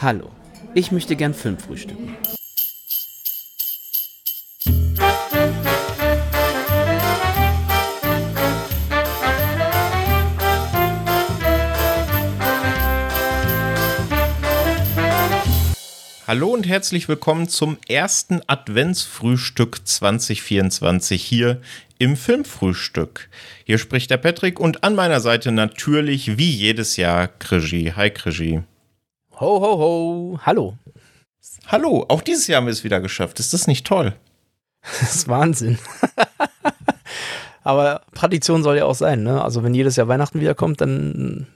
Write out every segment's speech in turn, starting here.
Hallo, ich möchte gern Film frühstücken. Hallo und herzlich willkommen zum ersten Adventsfrühstück 2024 hier im Filmfrühstück. Hier spricht der Patrick und an meiner Seite natürlich wie jedes Jahr Krigi. Hi Krigi. Ho, ho, ho. Hallo. Hallo, auch dieses Jahr haben wir es wieder geschafft. Ist das nicht toll? Das ist Wahnsinn. Aber Tradition soll ja auch sein, ne? Also wenn jedes Jahr Weihnachten wiederkommt, dann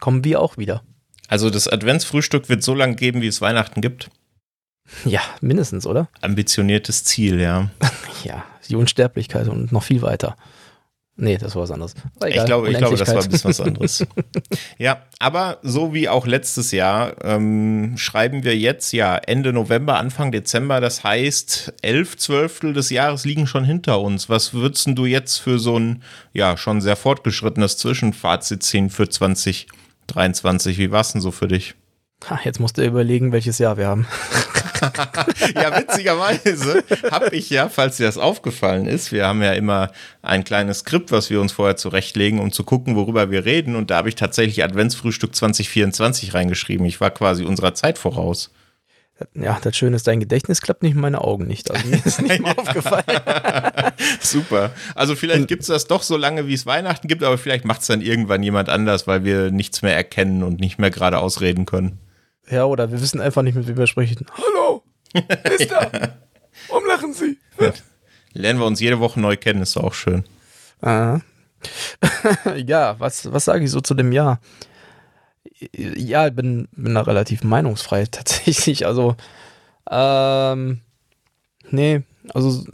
kommen wir auch wieder. Also das Adventsfrühstück wird so lange geben, wie es Weihnachten gibt. Ja, mindestens, oder? Ambitioniertes Ziel, ja. ja, die Unsterblichkeit und noch viel weiter. Nee, das war was anderes. Ich glaube, ich glaube, das war ein bisschen was anderes. ja, aber so wie auch letztes Jahr ähm, schreiben wir jetzt ja Ende November, Anfang Dezember. Das heißt, elf Zwölftel des Jahres liegen schon hinter uns. Was würdest du jetzt für so ein ja schon sehr fortgeschrittenes Zwischenfazit ziehen für 20 23. Wie war es denn so für dich? Ha, jetzt musst du überlegen, welches Jahr wir haben. ja, witzigerweise habe ich ja, falls dir das aufgefallen ist, wir haben ja immer ein kleines Skript, was wir uns vorher zurechtlegen, um zu gucken, worüber wir reden. Und da habe ich tatsächlich Adventsfrühstück 2024 reingeschrieben. Ich war quasi unserer Zeit voraus. Ja, das Schöne ist, dein Gedächtnis klappt nicht, meine Augen nicht. Also mir ist nicht mal aufgefallen. Super. Also vielleicht gibt es das doch so lange, wie es Weihnachten gibt, aber vielleicht macht es dann irgendwann jemand anders, weil wir nichts mehr erkennen und nicht mehr gerade ausreden können. Ja, oder wir wissen einfach nicht, mit wem wir sprechen. Hallo, ist da? Warum lachen Sie? Lernen wir uns jede Woche neu kennen, ist auch schön. Ah. ja, was, was sage ich so zu dem Jahr? ja, bin, bin da relativ meinungsfrei tatsächlich. Also, ähm, nee, also,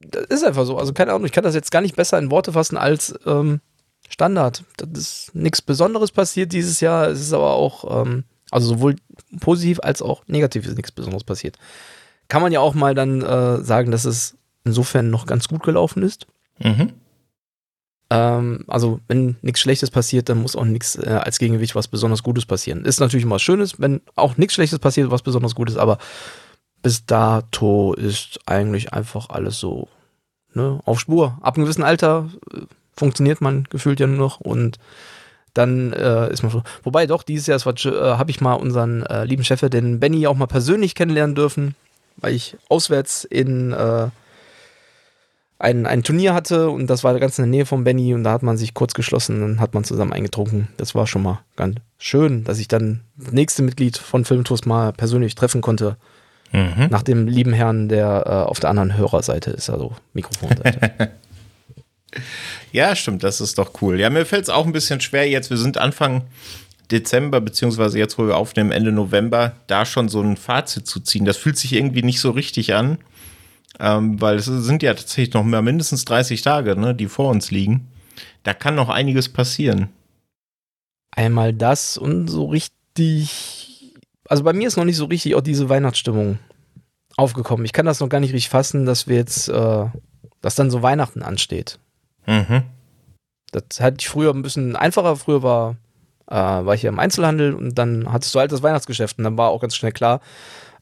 das ist einfach so. Also, keine Ahnung, ich kann das jetzt gar nicht besser in Worte fassen als ähm, Standard. Das ist nichts Besonderes passiert dieses Jahr. Es ist aber auch, ähm, also sowohl positiv als auch negativ ist nichts Besonderes passiert. Kann man ja auch mal dann äh, sagen, dass es insofern noch ganz gut gelaufen ist. Mhm. Ähm, also, wenn nichts Schlechtes passiert, dann muss auch nichts äh, als Gegengewicht was besonders Gutes passieren. Ist natürlich immer was Schönes, wenn auch nichts Schlechtes passiert, was besonders Gutes, aber bis dato ist eigentlich einfach alles so ne, auf Spur. Ab einem gewissen Alter äh, funktioniert man gefühlt ja nur noch und dann äh, ist man so. Wobei doch, dieses Jahr äh, habe ich mal unseren äh, lieben Chef, den Benny, auch mal persönlich kennenlernen dürfen, weil ich auswärts in äh, ein, ein Turnier hatte und das war ganz in der Nähe von Benny und da hat man sich kurz geschlossen und hat man zusammen eingetrunken. Das war schon mal ganz schön, dass ich dann das nächste Mitglied von Filmtours mal persönlich treffen konnte. Mhm. Nach dem lieben Herrn, der äh, auf der anderen Hörerseite ist, also Mikrofonseite. ja, stimmt, das ist doch cool. Ja, mir fällt es auch ein bisschen schwer jetzt. Wir sind Anfang Dezember, beziehungsweise jetzt, wo wir aufnehmen, Ende November, da schon so ein Fazit zu ziehen. Das fühlt sich irgendwie nicht so richtig an. Ähm, weil es sind ja tatsächlich noch mehr mindestens 30 Tage, ne, die vor uns liegen. Da kann noch einiges passieren. Einmal das und so richtig. Also bei mir ist noch nicht so richtig auch diese Weihnachtsstimmung aufgekommen. Ich kann das noch gar nicht richtig fassen, dass wir jetzt, äh, dass dann so Weihnachten ansteht. Mhm. Das hatte ich früher ein bisschen einfacher. Früher war, äh, war ich hier im Einzelhandel und dann hattest du halt das Weihnachtsgeschäft und dann war auch ganz schnell klar,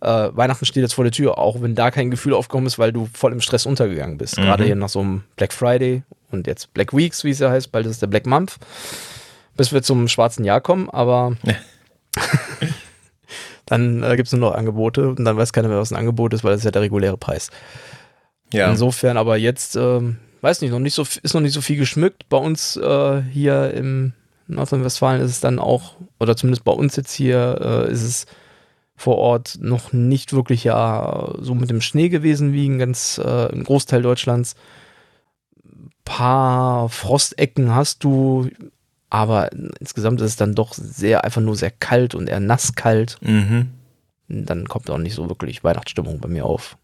äh, Weihnachten steht jetzt vor der Tür, auch wenn da kein Gefühl aufgekommen ist, weil du voll im Stress untergegangen bist. Mhm. Gerade hier nach so einem Black Friday und jetzt Black Weeks, wie es ja heißt, bald ist der Black Month, bis wir zum schwarzen Jahr kommen, aber dann äh, gibt es nur noch Angebote und dann weiß keiner mehr, was ein Angebot ist, weil das ist ja der reguläre Preis. Ja. Insofern aber jetzt, äh, weiß nicht, noch nicht so, ist noch nicht so viel geschmückt. Bei uns äh, hier im Nordrhein-Westfalen ist es dann auch, oder zumindest bei uns jetzt hier, äh, ist es vor Ort noch nicht wirklich ja so mit dem Schnee gewesen wie in ganz äh, im Großteil Deutschlands. Ein paar Frostecken hast du, aber insgesamt ist es dann doch sehr einfach nur sehr kalt und eher nasskalt. Mhm. Dann kommt auch nicht so wirklich Weihnachtsstimmung bei mir auf.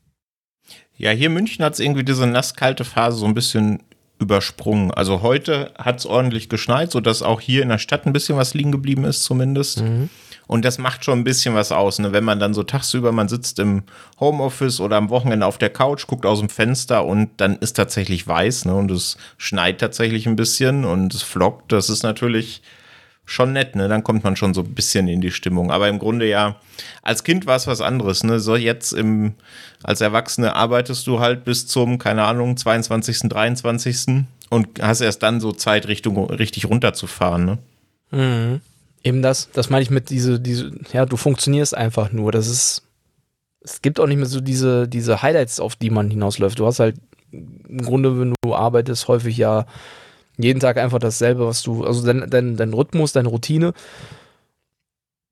Ja, hier in München hat es irgendwie diese nasskalte Phase so ein bisschen übersprungen. Also heute hat es ordentlich geschneit, sodass auch hier in der Stadt ein bisschen was liegen geblieben ist, zumindest. Mhm. Und das macht schon ein bisschen was aus, ne? wenn man dann so tagsüber, man sitzt im Homeoffice oder am Wochenende auf der Couch, guckt aus dem Fenster und dann ist tatsächlich weiß ne? und es schneit tatsächlich ein bisschen und es flockt. Das ist natürlich schon nett, ne? Dann kommt man schon so ein bisschen in die Stimmung. Aber im Grunde ja, als Kind war es was anderes, ne? So jetzt im, als Erwachsene arbeitest du halt bis zum, keine Ahnung, 22., 23. und hast erst dann so Zeit, Richtung, richtig runterzufahren, ne? Mhm. Eben das, das meine ich mit diese, diese, ja, du funktionierst einfach nur. Das ist, es gibt auch nicht mehr so diese, diese Highlights, auf die man hinausläuft. Du hast halt im Grunde, wenn du arbeitest, häufig ja jeden Tag einfach dasselbe, was du, also dein, dein, dein Rhythmus, deine Routine.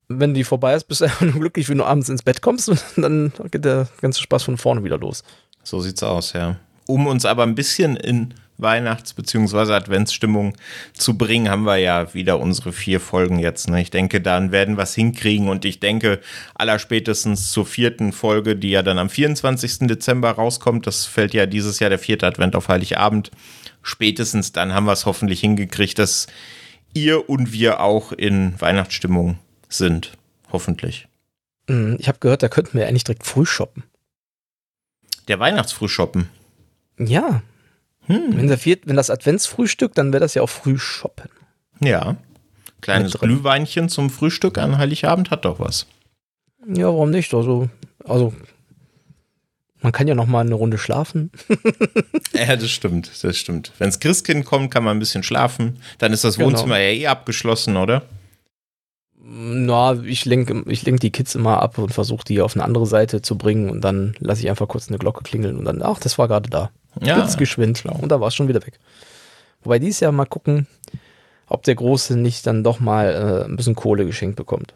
Wenn die vorbei ist, bist du einfach nur glücklich, wenn du abends ins Bett kommst und dann geht der ganze Spaß von vorne wieder los. So sieht's aus, ja. Um uns aber ein bisschen in Weihnachts- bzw. Adventsstimmung zu bringen, haben wir ja wieder unsere vier Folgen jetzt. Ne? Ich denke, dann werden wir es hinkriegen und ich denke, allerspätestens zur vierten Folge, die ja dann am 24. Dezember rauskommt, das fällt ja dieses Jahr der vierte Advent auf Heiligabend, spätestens dann haben wir es hoffentlich hingekriegt, dass ihr und wir auch in Weihnachtsstimmung sind. Hoffentlich. Mhm, ich habe gehört, da könnten wir eigentlich direkt früh shoppen. Der Weihnachtsfrüh shoppen. Ja. Hm. Wenn, der viert, wenn das Adventsfrühstück, dann wäre das ja auch früh shoppen. Ja. Kleines Glühweinchen zum Frühstück an Heiligabend hat doch was. Ja, warum nicht? Also, also man kann ja noch mal eine Runde schlafen. ja, das stimmt, das stimmt. Wenn das Christkind kommt, kann man ein bisschen schlafen. Dann ist das genau. Wohnzimmer ja eh abgeschlossen, oder? Na, ich lenke ich lenk die Kids immer ab und versuche die auf eine andere Seite zu bringen und dann lasse ich einfach kurz eine Glocke klingeln und dann, ach, das war gerade da. Ja. Ganz geschwind. Schlau. Und da war es schon wieder weg. Wobei dieses Jahr mal gucken, ob der Große nicht dann doch mal äh, ein bisschen Kohle geschenkt bekommt.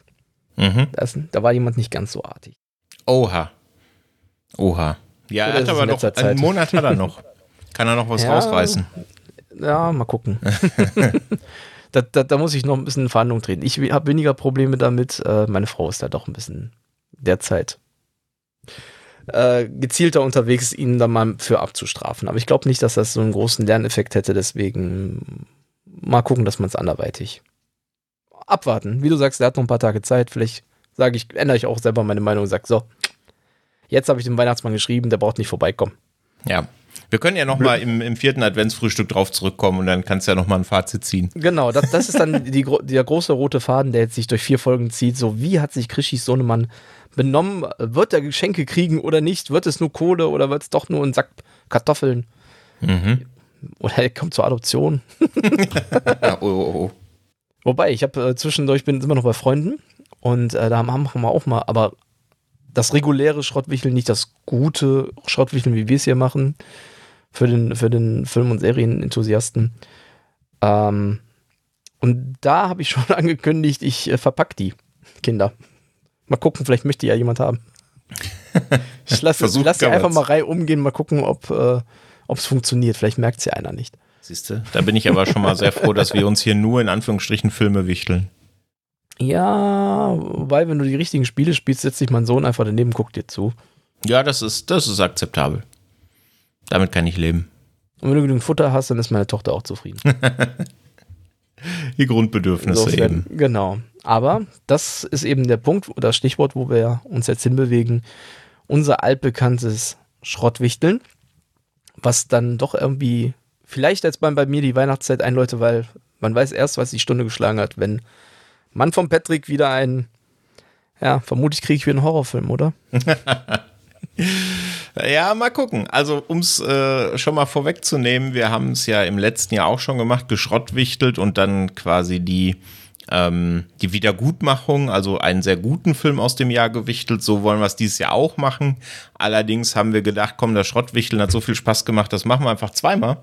Mhm. Das, da war jemand nicht ganz so artig. Oha. Oha. Ja, er hat aber noch, Zeit. einen Monat hat er noch. Kann er noch was ja, rausreißen? Ja, mal gucken. da, da, da, muss ich noch ein bisschen in Verhandlung treten. Ich habe weniger Probleme damit. Äh, meine Frau ist da doch ein bisschen derzeit äh, gezielter unterwegs, ihn dann mal für abzustrafen. Aber ich glaube nicht, dass das so einen großen Lerneffekt hätte. Deswegen mal gucken, dass man es anderweitig abwarten. Wie du sagst, er hat noch ein paar Tage Zeit. Vielleicht sage ich, ändere ich auch selber meine Meinung und sage so, Jetzt habe ich dem Weihnachtsmann geschrieben, der braucht nicht vorbeikommen. Ja. Wir können ja noch mal im, im vierten Adventsfrühstück drauf zurückkommen und dann kannst du ja noch mal ein Fazit ziehen. Genau, das, das ist dann die, der große rote Faden, der jetzt sich durch vier Folgen zieht. So, wie hat sich Krischis Sohnemann benommen? Wird er Geschenke kriegen oder nicht? Wird es nur Kohle oder wird es doch nur ein Sack Kartoffeln? Mhm. Oder er kommt zur Adoption. oh, oh, oh. Wobei, ich habe äh, zwischendurch bin immer noch bei Freunden und äh, da haben wir auch mal, aber das reguläre Schrottwichteln, nicht das gute Schrottwichteln, wie wir es hier machen, für den, für den Film- und Serienenthusiasten. Ähm, und da habe ich schon angekündigt, ich äh, verpack die Kinder. Mal gucken, vielleicht möchte ja jemand haben. Ich lasse lass sie einfach mal Reihe umgehen, mal gucken, ob äh, es funktioniert. Vielleicht merkt es ja einer nicht. Siehst du, da bin ich aber schon mal sehr froh, dass wir uns hier nur in Anführungsstrichen Filme wichteln. Ja, weil wenn du die richtigen Spiele spielst, setzt sich mein Sohn einfach daneben, guckt dir zu. Ja, das ist, das ist akzeptabel. Damit kann ich leben. Und wenn du genügend Futter hast, dann ist meine Tochter auch zufrieden. die Grundbedürfnisse Insofern, eben. Genau. Aber das ist eben der Punkt oder Stichwort, wo wir uns jetzt hinbewegen. Unser altbekanntes Schrottwichteln, was dann doch irgendwie vielleicht jetzt bei, bei mir die Weihnachtszeit einläute, weil man weiß erst, was die Stunde geschlagen hat, wenn Mann von Patrick wieder ein, ja, vermutlich kriege ich wieder einen Horrorfilm, oder? ja, mal gucken. Also, um es äh, schon mal vorwegzunehmen, wir haben es ja im letzten Jahr auch schon gemacht, geschrottwichtelt und dann quasi die, ähm, die Wiedergutmachung, also einen sehr guten Film aus dem Jahr gewichtelt. So wollen wir es dieses Jahr auch machen. Allerdings haben wir gedacht, komm, das Schrottwichteln hat so viel Spaß gemacht, das machen wir einfach zweimal.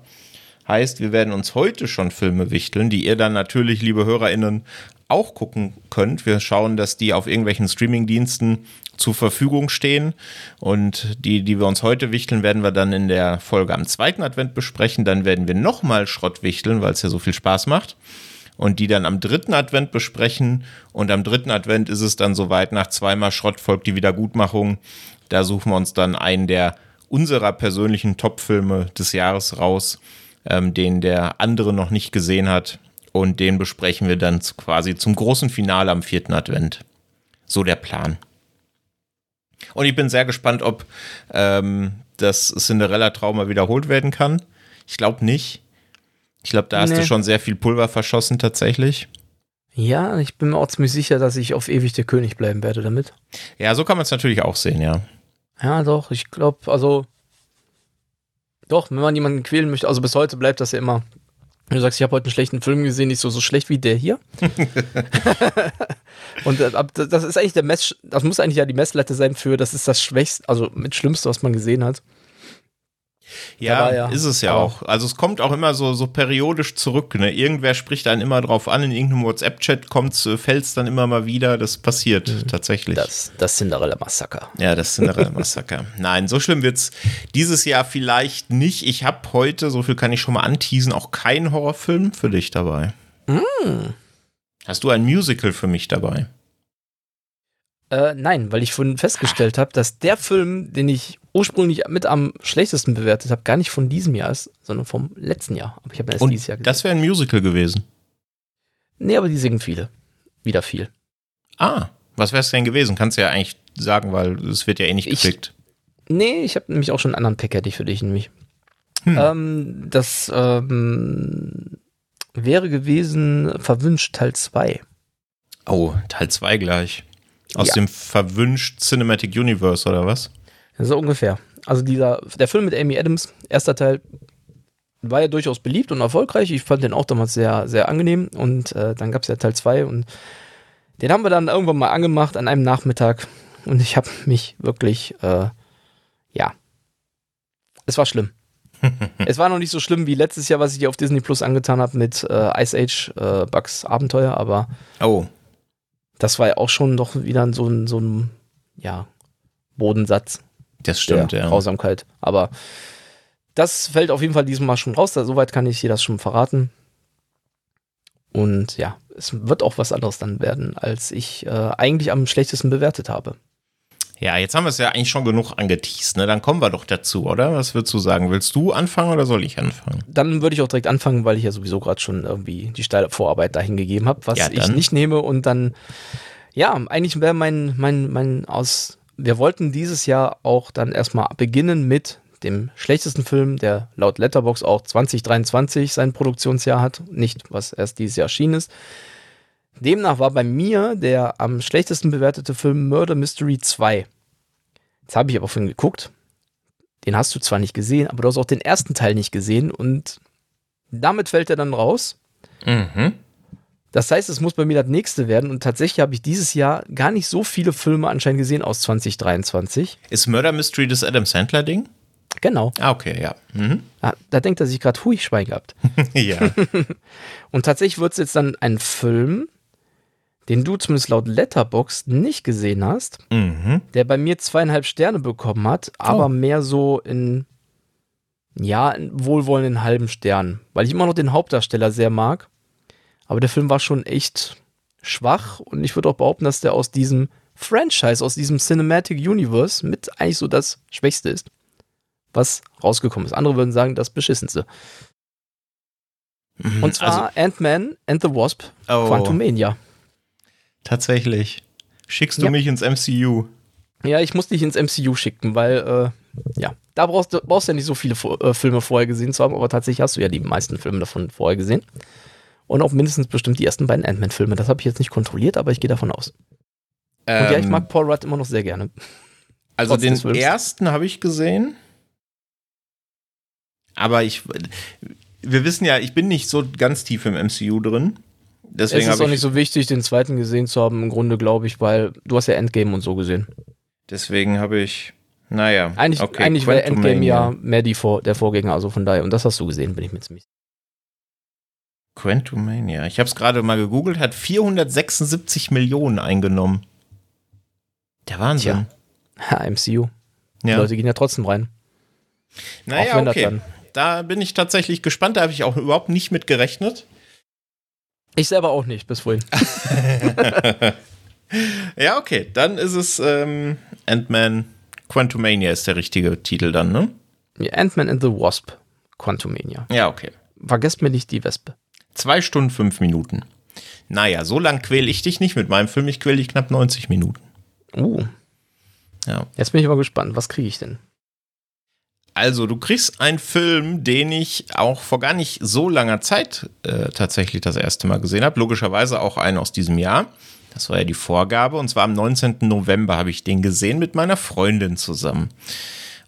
Heißt, wir werden uns heute schon Filme wichteln, die ihr dann natürlich, liebe HörerInnen, auch gucken könnt. Wir schauen, dass die auf irgendwelchen Streamingdiensten zur Verfügung stehen. Und die, die wir uns heute wichteln, werden wir dann in der Folge am zweiten Advent besprechen. Dann werden wir nochmal Schrott wichteln, weil es ja so viel Spaß macht. Und die dann am dritten Advent besprechen. Und am dritten Advent ist es dann soweit, nach zweimal Schrott folgt die Wiedergutmachung. Da suchen wir uns dann einen der unserer persönlichen Top-Filme des Jahres raus, ähm, den der andere noch nicht gesehen hat. Und den besprechen wir dann quasi zum großen Finale am vierten Advent. So der Plan. Und ich bin sehr gespannt, ob ähm, das Cinderella-Trauma wiederholt werden kann. Ich glaube nicht. Ich glaube, da hast nee. du schon sehr viel Pulver verschossen tatsächlich. Ja, ich bin mir auch ziemlich sicher, dass ich auf ewig der König bleiben werde damit. Ja, so kann man es natürlich auch sehen, ja. Ja, doch, ich glaube, also doch, wenn man jemanden quälen möchte, also bis heute bleibt das ja immer. Du sagst, ich habe heute einen schlechten Film gesehen, nicht so, so schlecht wie der hier. und äh, das ist eigentlich der Mess, das muss eigentlich ja die Messlatte sein für, das ist das Schwächste, also mit Schlimmste, was man gesehen hat. Ja, ja, ist es ja auch. Also es kommt auch immer so, so periodisch zurück. Ne? Irgendwer spricht einen immer drauf an, in irgendeinem WhatsApp-Chat kommt äh, fällt es dann immer mal wieder. Das passiert mhm. tatsächlich. Das, das Cinderella-Massaker. Ja, das Cinderella-Massaker. Nein, so schlimm wird es dieses Jahr vielleicht nicht. Ich habe heute, so viel kann ich schon mal anteasen, auch keinen Horrorfilm für dich dabei. Mm. Hast du ein Musical für mich dabei? Äh, nein, weil ich vorhin festgestellt habe, dass der Film, den ich ursprünglich mit am schlechtesten bewertet habe, gar nicht von diesem Jahr ist, sondern vom letzten Jahr. Aber ich habe erst Und dieses Jahr gesehen. Das wäre ein Musical gewesen. Nee, aber die singen viele. Wieder viel. Ah, was wäre es denn gewesen? Kannst du ja eigentlich sagen, weil es wird ja eh nicht geklickt. nee, ich habe nämlich auch schon einen anderen Pack hätte ich für dich nämlich. Hm. Ähm, das ähm, wäre gewesen Verwünscht Teil 2. Oh, Teil 2 gleich. Aus ja. dem verwünscht Cinematic Universe oder was? So ungefähr. Also dieser, der Film mit Amy Adams, erster Teil, war ja durchaus beliebt und erfolgreich. Ich fand den auch damals sehr, sehr angenehm. Und äh, dann gab es ja Teil 2 und den haben wir dann irgendwann mal angemacht an einem Nachmittag. Und ich habe mich wirklich, äh, ja, es war schlimm. es war noch nicht so schlimm wie letztes Jahr, was ich auf Disney Plus angetan habe mit äh, Ice Age äh, Bugs Abenteuer, aber oh das war ja auch schon doch wieder so ein, so ein ja, Bodensatz. Das stimmt, ja. Grausamkeit. Aber das fällt auf jeden Fall diesmal schon raus. Soweit kann ich dir das schon verraten. Und ja, es wird auch was anderes dann werden, als ich äh, eigentlich am schlechtesten bewertet habe. Ja, jetzt haben wir es ja eigentlich schon genug angeteased, ne? Dann kommen wir doch dazu, oder? Was würdest du sagen? Willst du anfangen oder soll ich anfangen? Dann würde ich auch direkt anfangen, weil ich ja sowieso gerade schon irgendwie die steile Vorarbeit dahin gegeben habe, was ja, ich nicht nehme. Und dann, ja, eigentlich wäre mein, mein, mein aus. Wir wollten dieses Jahr auch dann erstmal beginnen mit dem schlechtesten Film, der laut Letterbox auch 2023 sein Produktionsjahr hat, nicht was erst dieses Jahr erschienen ist. Demnach war bei mir der am schlechtesten bewertete Film Murder Mystery 2. Jetzt habe ich aber vorhin geguckt. Den hast du zwar nicht gesehen, aber du hast auch den ersten Teil nicht gesehen und damit fällt er dann raus. Mhm. Das heißt, es muss bei mir das nächste werden und tatsächlich habe ich dieses Jahr gar nicht so viele Filme anscheinend gesehen aus 2023. Ist Murder Mystery das Adam Sandler Ding? Genau. Ah, okay, ja. Mhm. Da, da, denkt er sich gerade, hui, Schwein gehabt. ja. und tatsächlich wird es jetzt dann ein Film, den du zumindest laut Letterbox nicht gesehen hast, mhm. der bei mir zweieinhalb Sterne bekommen hat, aber oh. mehr so in, ja, in wohlwollenden halben Sternen, weil ich immer noch den Hauptdarsteller sehr mag. Aber der Film war schon echt schwach und ich würde auch behaupten, dass der aus diesem Franchise, aus diesem Cinematic Universe mit eigentlich so das Schwächste ist, was rausgekommen ist. Andere würden sagen, das Beschissenste. Mhm, und zwar also, Ant-Man and the Wasp, oh. Quantumania. Tatsächlich. Schickst du ja. mich ins MCU? Ja, ich muss dich ins MCU schicken, weil, äh, ja, da brauchst du brauchst ja nicht so viele äh, Filme vorher gesehen zu haben, aber tatsächlich hast du ja die meisten Filme davon vorher gesehen. Und auch mindestens bestimmt die ersten beiden Ant-Man-Filme. Das habe ich jetzt nicht kontrolliert, aber ich gehe davon aus. Ähm, Und ja, ich ähm, mag Paul Rudd immer noch sehr gerne. Also den ersten habe ich gesehen. Aber ich, wir wissen ja, ich bin nicht so ganz tief im MCU drin. Deswegen es ist auch nicht so wichtig, den zweiten gesehen zu haben, im Grunde, glaube ich, weil du hast ja Endgame und so gesehen. Deswegen habe ich, naja. Eigentlich, okay, eigentlich wäre Endgame ja mehr die Vor der Vorgänger, also von daher. Und das hast du gesehen, bin ich mir ziemlich Quantumania. Ich habe es gerade mal gegoogelt, hat 476 Millionen eingenommen. Der Wahnsinn. Tja. Ja, MCU. Die ja. Leute gehen ja trotzdem rein. Naja, okay. Da bin ich tatsächlich gespannt. Da habe ich auch überhaupt nicht mit gerechnet. Ich selber auch nicht, bis vorhin. ja, okay. Dann ist es ähm, Ant-Man Quantumania ist der richtige Titel dann, ne? Ja, Ant-Man and the Wasp Quantumania. Ja, okay. Vergesst mir nicht die Wespe. Zwei Stunden, fünf Minuten. Naja, so lang quäle ich dich nicht mit meinem Film. Ich quäle dich knapp 90 Minuten. Uh. Ja. Jetzt bin ich aber gespannt. Was kriege ich denn? Also, du kriegst einen Film, den ich auch vor gar nicht so langer Zeit äh, tatsächlich das erste Mal gesehen habe. Logischerweise auch einen aus diesem Jahr. Das war ja die Vorgabe. Und zwar am 19. November habe ich den gesehen mit meiner Freundin zusammen.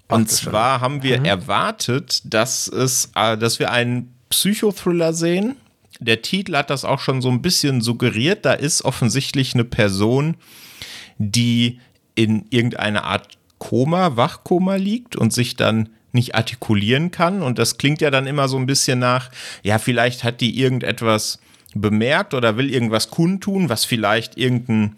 Und Ach, zwar haben wir mhm. erwartet, dass es, äh, dass wir einen Psychothriller sehen. Der Titel hat das auch schon so ein bisschen suggeriert. Da ist offensichtlich eine Person, die in irgendeiner Art Koma, Wachkoma liegt und sich dann nicht artikulieren kann. Und das klingt ja dann immer so ein bisschen nach, ja, vielleicht hat die irgendetwas bemerkt oder will irgendwas kundtun, was vielleicht irgendein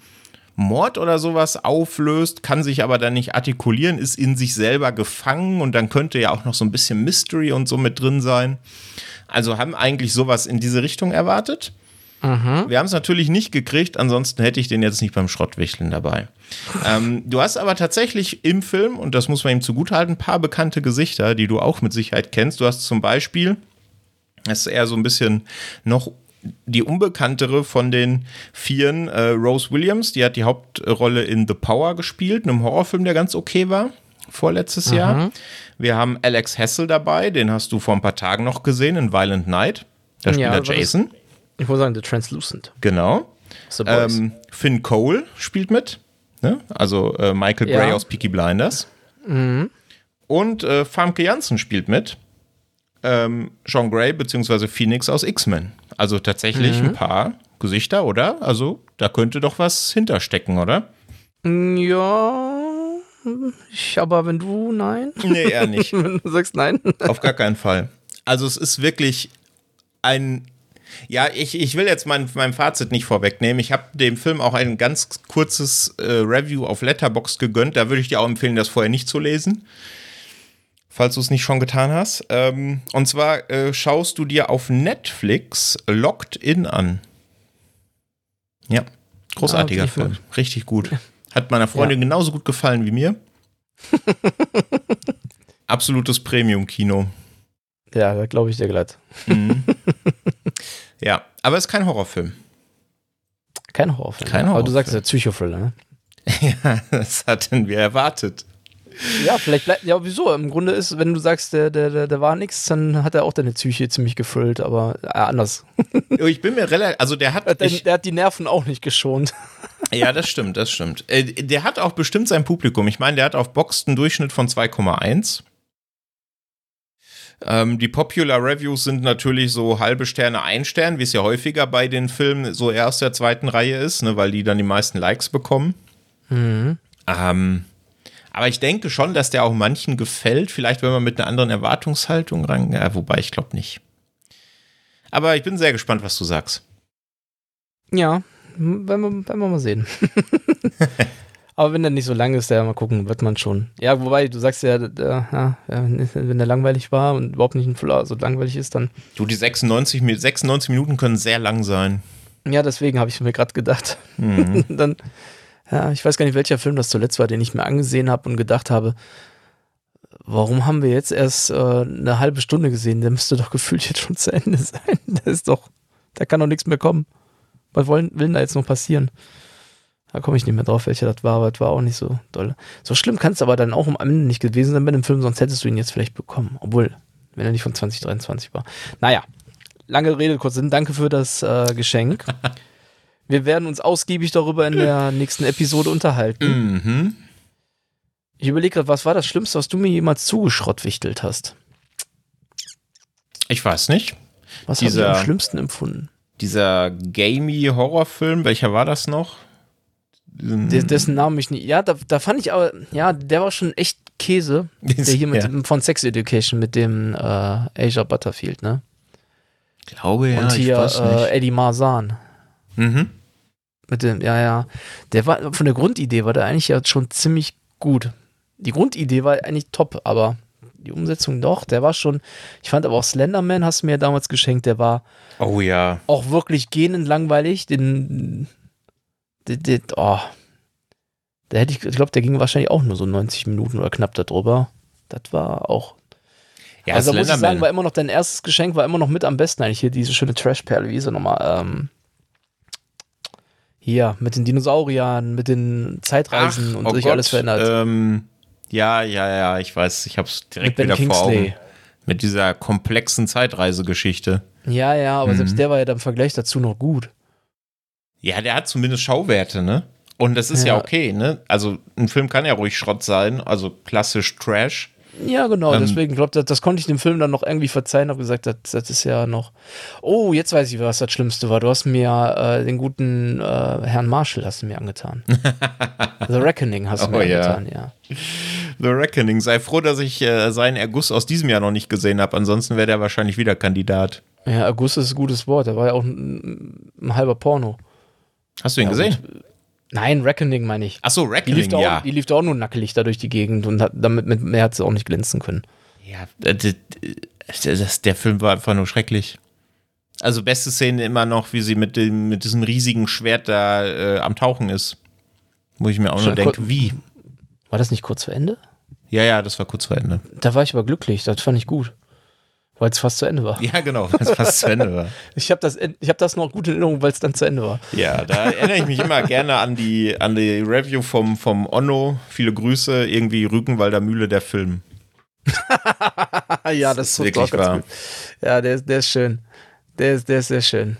Mord oder sowas auflöst, kann sich aber dann nicht artikulieren, ist in sich selber gefangen und dann könnte ja auch noch so ein bisschen Mystery und so mit drin sein. Also haben eigentlich sowas in diese Richtung erwartet. Mhm. Wir haben es natürlich nicht gekriegt, ansonsten hätte ich den jetzt nicht beim Schrottwichteln dabei. ähm, du hast aber tatsächlich im Film, und das muss man ihm zugutehalten, ein paar bekannte Gesichter, die du auch mit Sicherheit kennst. Du hast zum Beispiel, das ist eher so ein bisschen noch die unbekanntere von den Vieren, äh, Rose Williams, die hat die Hauptrolle in The Power gespielt, einem Horrorfilm, der ganz okay war, vorletztes mhm. Jahr. Wir haben Alex Hessel dabei, den hast du vor ein paar Tagen noch gesehen in Violent Night. Da spielt ja, er Jason. Das, ich wollte sagen, The Translucent. Genau. Ähm, Finn Cole spielt mit, ne? also äh, Michael Gray ja. aus Peaky Blinders. Mhm. Und äh, Famke Janssen spielt mit. Ähm, John Gray bzw. Phoenix aus X-Men. Also tatsächlich mhm. ein paar Gesichter, oder? Also da könnte doch was hinterstecken, oder? Ja. Ich, aber wenn du nein? Nee, eher nicht. wenn du sagst nein. Auf gar keinen Fall. Also es ist wirklich ein. Ja, ich, ich will jetzt mein, mein Fazit nicht vorwegnehmen. Ich habe dem Film auch ein ganz kurzes äh, Review auf Letterbox gegönnt. Da würde ich dir auch empfehlen, das vorher nicht zu lesen falls du es nicht schon getan hast. Ähm, und zwar äh, schaust du dir auf Netflix Locked In an. Ja, großartiger ah, Film. Richtig gut. Hat meiner Freundin ja. genauso gut gefallen wie mir. Absolutes Premium-Kino. Ja, da glaube ich dir glatt. Mhm. Ja, aber es ist kein Horrorfilm. Kein Horrorfilm. Kein Horrorfilm. Aber du sagst ja Psychothriller, ne? ja, das hatten wir erwartet. Ja, vielleicht bleibt, ja, wieso? Im Grunde ist, wenn du sagst, der, der, der, der war nichts, dann hat er auch deine Psyche ziemlich gefüllt, aber äh, anders. Ich bin mir relativ, also der hat. Der, ich, der, hat die Nerven auch nicht geschont. Ja, das stimmt, das stimmt. Äh, der hat auch bestimmt sein Publikum. Ich meine, der hat auf Box einen Durchschnitt von 2,1. Ähm, die Popular Reviews sind natürlich so halbe Sterne, ein Stern, wie es ja häufiger bei den Filmen so eher aus der zweiten Reihe ist, ne, weil die dann die meisten Likes bekommen. Mhm. Ähm, aber ich denke schon, dass der auch manchen gefällt. Vielleicht, wenn man mit einer anderen Erwartungshaltung ran. Ja, wobei ich glaube nicht. Aber ich bin sehr gespannt, was du sagst. Ja, werden wir, werden wir mal sehen. Aber wenn der nicht so lang ist, ja, mal gucken, wird man schon. Ja, wobei, du sagst ja, der, ja, wenn der langweilig war und überhaupt nicht ein Fuller so langweilig ist, dann. Du, die 96, 96 Minuten können sehr lang sein. Ja, deswegen habe ich mir gerade gedacht. Mhm. dann ja, ich weiß gar nicht, welcher Film das zuletzt war, den ich mir angesehen habe und gedacht habe, warum haben wir jetzt erst äh, eine halbe Stunde gesehen? Der müsste doch gefühlt jetzt schon zu Ende sein. Der ist doch, da kann doch nichts mehr kommen. Was wollen, will denn da jetzt noch passieren? Da komme ich nicht mehr drauf, welcher das war, aber das war auch nicht so doll. So schlimm kann es aber dann auch am Ende nicht gewesen sein bei dem Film, sonst hättest du ihn jetzt vielleicht bekommen. Obwohl, wenn er nicht von 2023 war. Naja, lange Rede, kurz Sinn. Danke für das äh, Geschenk. Wir werden uns ausgiebig darüber in der nächsten Episode unterhalten. Mhm. Ich überlege gerade, was war das Schlimmste, was du mir jemals zugeschrottwichtelt hast? Ich weiß nicht. Was hast du am schlimmsten empfunden? Dieser gamey Horrorfilm, welcher war das noch? Des, dessen Namen ich nicht. Ja, da, da fand ich aber, ja, der war schon echt Käse. der hier mit, ja. von Sex Education mit dem äh, Asia Butterfield, ne? Glaube ja. Und hier äh, Eddie Marzahn. Mhm. Mit dem, ja, ja. Der war, von der Grundidee war der eigentlich ja schon ziemlich gut. Die Grundidee war eigentlich top, aber die Umsetzung doch, der war schon, ich fand aber auch Slenderman hast du mir damals geschenkt, der war oh ja. auch wirklich gähnend langweilig, den, den, den oh, da hätte ich, ich glaube, der ging wahrscheinlich auch nur so 90 Minuten oder knapp darüber. Das war auch ja, also muss ich sagen, war immer noch dein erstes Geschenk, war immer noch mit am besten eigentlich hier, diese schöne Trash-Perle, wie ist er nochmal? Ähm, hier, mit den Dinosauriern, mit den Zeitreisen Ach, und oh sich Gott, alles verändert. Ähm, Ja, ja, ja, ich weiß, ich habe es direkt wieder Kingsley. vor Augen. Mit dieser komplexen Zeitreisegeschichte. Ja, ja, aber mhm. selbst der war ja dann im Vergleich dazu noch gut. Ja, der hat zumindest Schauwerte, ne? Und das ist ja. ja okay, ne? Also ein Film kann ja ruhig Schrott sein, also klassisch Trash. Ja, genau, ähm, deswegen glaube das, das konnte ich dem Film dann noch irgendwie verzeihen, habe gesagt, das, das ist ja noch. Oh, jetzt weiß ich, was das Schlimmste war. Du hast mir äh, den guten äh, Herrn Marshall hast du mir angetan. The Reckoning hast du oh, mir ja. angetan, ja. The Reckoning. Sei froh, dass ich äh, seinen Erguss aus diesem Jahr noch nicht gesehen habe. Ansonsten wäre der wahrscheinlich wieder Kandidat. Ja, Erguss ist ein gutes Wort. Der war ja auch ein, ein halber Porno. Hast du ihn ja, gesehen? Gut. Nein, Reckoning meine ich. Ach so, Reckoning, die ja. Auch, die lief da auch nur nackelig da durch die Gegend und hat, damit mit mehr hat sie auch nicht glänzen können. Ja, das, das, der Film war einfach nur schrecklich. Also beste Szene immer noch, wie sie mit, dem, mit diesem riesigen Schwert da äh, am Tauchen ist. Wo ich mir auch nur denke, wie? War das nicht kurz vor Ende? Ja, ja, das war kurz vor Ende. Da war ich aber glücklich, das fand ich gut. Weil es fast zu Ende war. Ja, genau, weil es fast zu Ende war. Ich habe das, hab das noch gut in Erinnerung, weil es dann zu Ende war. Ja, da erinnere ich mich immer gerne an die, an die Review vom, vom Onno. Viele Grüße, irgendwie Rückenwalder Mühle, der Film. ja, das, das ist wirklich wahr. Ja, der, der ist schön. Der ist, der ist sehr schön.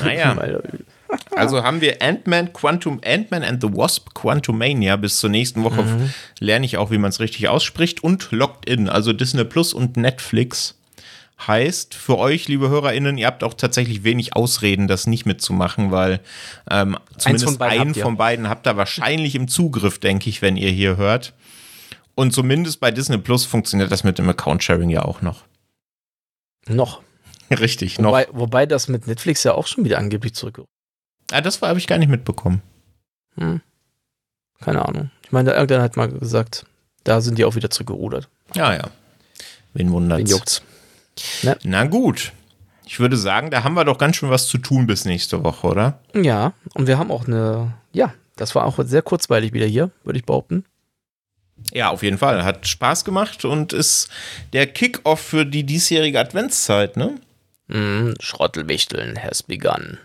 Naja. Also haben wir Ant-Man Quantum Ant-Man and the Wasp Quantumania bis zur nächsten Woche mhm. lerne ich auch, wie man es richtig ausspricht und Locked In, also Disney Plus und Netflix. Heißt für euch, liebe HörerInnen, ihr habt auch tatsächlich wenig Ausreden, das nicht mitzumachen, weil ähm, zumindest von einen von beiden habt ihr wahrscheinlich im Zugriff, denke ich, wenn ihr hier hört. Und zumindest bei Disney Plus funktioniert das mit dem Account-Sharing ja auch noch. Noch. Richtig, wobei, noch. Wobei das mit Netflix ja auch schon wieder angeblich zurückgeholt Ah, das habe ich gar nicht mitbekommen. Hm. Keine Ahnung. Ich meine, irgendeiner hat mal gesagt, da sind die auch wieder zurückgerudert. Ja, ja. Wen wundert's? Wen juckt's? Ne? Na gut. Ich würde sagen, da haben wir doch ganz schön was zu tun bis nächste Woche, oder? Ja, und wir haben auch eine, ja, das war auch sehr kurzweilig wieder hier, würde ich behaupten. Ja, auf jeden Fall. Hat Spaß gemacht und ist der Kick-Off für die diesjährige Adventszeit, ne? Mm, Schrottelwichteln has begun.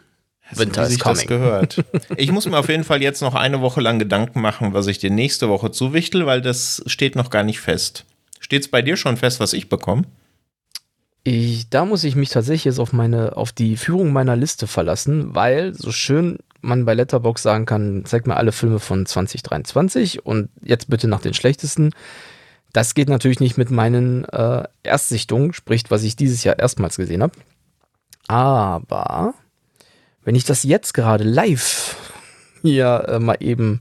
Winter ist coming. Das gehört. Ich muss mir auf jeden Fall jetzt noch eine Woche lang Gedanken machen, was ich dir nächste Woche zuwichtel, weil das steht noch gar nicht fest. Steht es bei dir schon fest, was ich bekomme? Ich, da muss ich mich tatsächlich jetzt auf meine, auf die Führung meiner Liste verlassen, weil so schön man bei Letterbox sagen kann, zeig mir alle Filme von 2023 und jetzt bitte nach den schlechtesten. Das geht natürlich nicht mit meinen äh, Erstsichtungen, sprich, was ich dieses Jahr erstmals gesehen habe. Aber wenn ich das jetzt gerade live hier äh, mal eben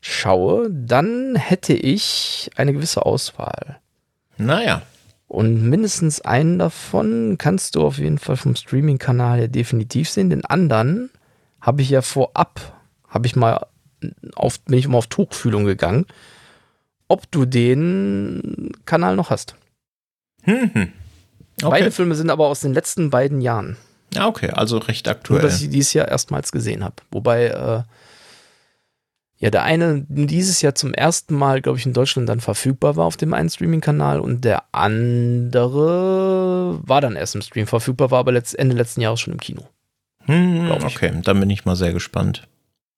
schaue, dann hätte ich eine gewisse Auswahl. Naja. Und mindestens einen davon kannst du auf jeden Fall vom Streaming-Kanal ja definitiv sehen. Den anderen habe ich ja vorab, habe ich mal auf, bin ich mal auf Tuchfühlung gegangen, ob du den Kanal noch hast. Hm, hm. Okay. Beide Filme sind aber aus den letzten beiden Jahren. Ja, okay, also recht aktuell. Nur, dass ich dieses Jahr erstmals gesehen habe. Wobei, äh, ja, der eine dieses Jahr zum ersten Mal, glaube ich, in Deutschland dann verfügbar war auf dem einen Streaming-Kanal und der andere war dann erst im Stream verfügbar, war aber letzt, Ende letzten Jahres schon im Kino. Hm, okay, dann bin ich mal sehr gespannt.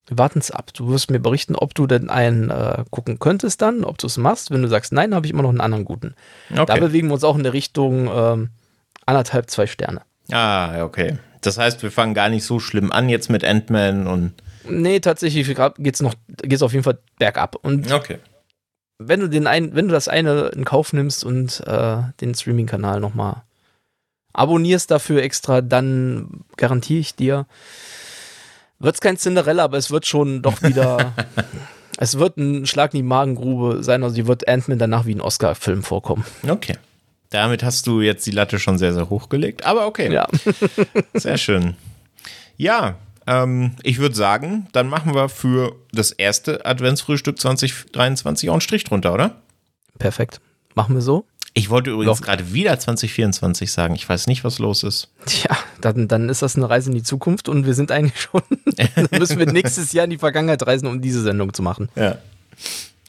Wir warten es ab. Du wirst mir berichten, ob du denn einen äh, gucken könntest dann, ob du es machst. Wenn du sagst, nein, habe ich immer noch einen anderen guten. Okay. Da bewegen wir uns auch in der Richtung ähm, anderthalb, zwei Sterne. Ah, okay. Das heißt, wir fangen gar nicht so schlimm an jetzt mit Ant-Man und. Nee, tatsächlich geht's noch, geht's auf jeden Fall bergab. Und okay. wenn du den ein, wenn du das eine in Kauf nimmst und äh, den Streaming-Kanal nochmal abonnierst dafür extra, dann garantiere ich dir, wird es kein Cinderella, aber es wird schon doch wieder. es wird ein Schlag in die Magengrube sein, also die wird Ant-Man danach wie ein Oscar-Film vorkommen. Okay. Damit hast du jetzt die Latte schon sehr, sehr hochgelegt. Aber okay. Ja. sehr schön. Ja, ähm, ich würde sagen, dann machen wir für das erste Adventsfrühstück 2023 auch einen Strich drunter, oder? Perfekt. Machen wir so. Ich wollte übrigens gerade wieder 2024 sagen. Ich weiß nicht, was los ist. Tja, dann, dann ist das eine Reise in die Zukunft und wir sind eigentlich schon. dann müssen wir nächstes Jahr in die Vergangenheit reisen, um diese Sendung zu machen. Ja.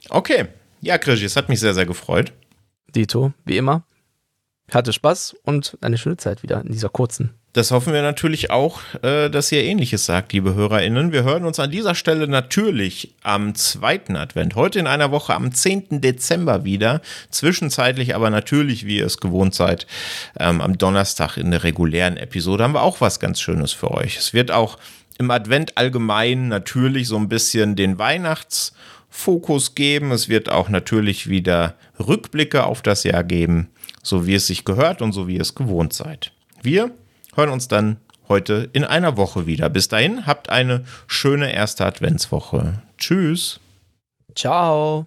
Okay. Ja, Krisch, es hat mich sehr, sehr gefreut. Dito, wie immer. Hatte Spaß und eine schöne Zeit wieder in dieser kurzen das hoffen wir natürlich auch, äh, dass ihr ähnliches sagt, liebe HörerInnen. Wir hören uns an dieser Stelle natürlich am zweiten Advent, heute in einer Woche am 10. Dezember wieder. Zwischenzeitlich aber natürlich, wie ihr es gewohnt seid, ähm, am Donnerstag in der regulären Episode haben wir auch was ganz Schönes für euch. Es wird auch im Advent allgemein natürlich so ein bisschen den Weihnachtsfokus geben. Es wird auch natürlich wieder Rückblicke auf das Jahr geben, so wie es sich gehört und so wie ihr es gewohnt seid. Wir hören uns dann heute in einer Woche wieder. Bis dahin, habt eine schöne erste Adventswoche. Tschüss. Ciao.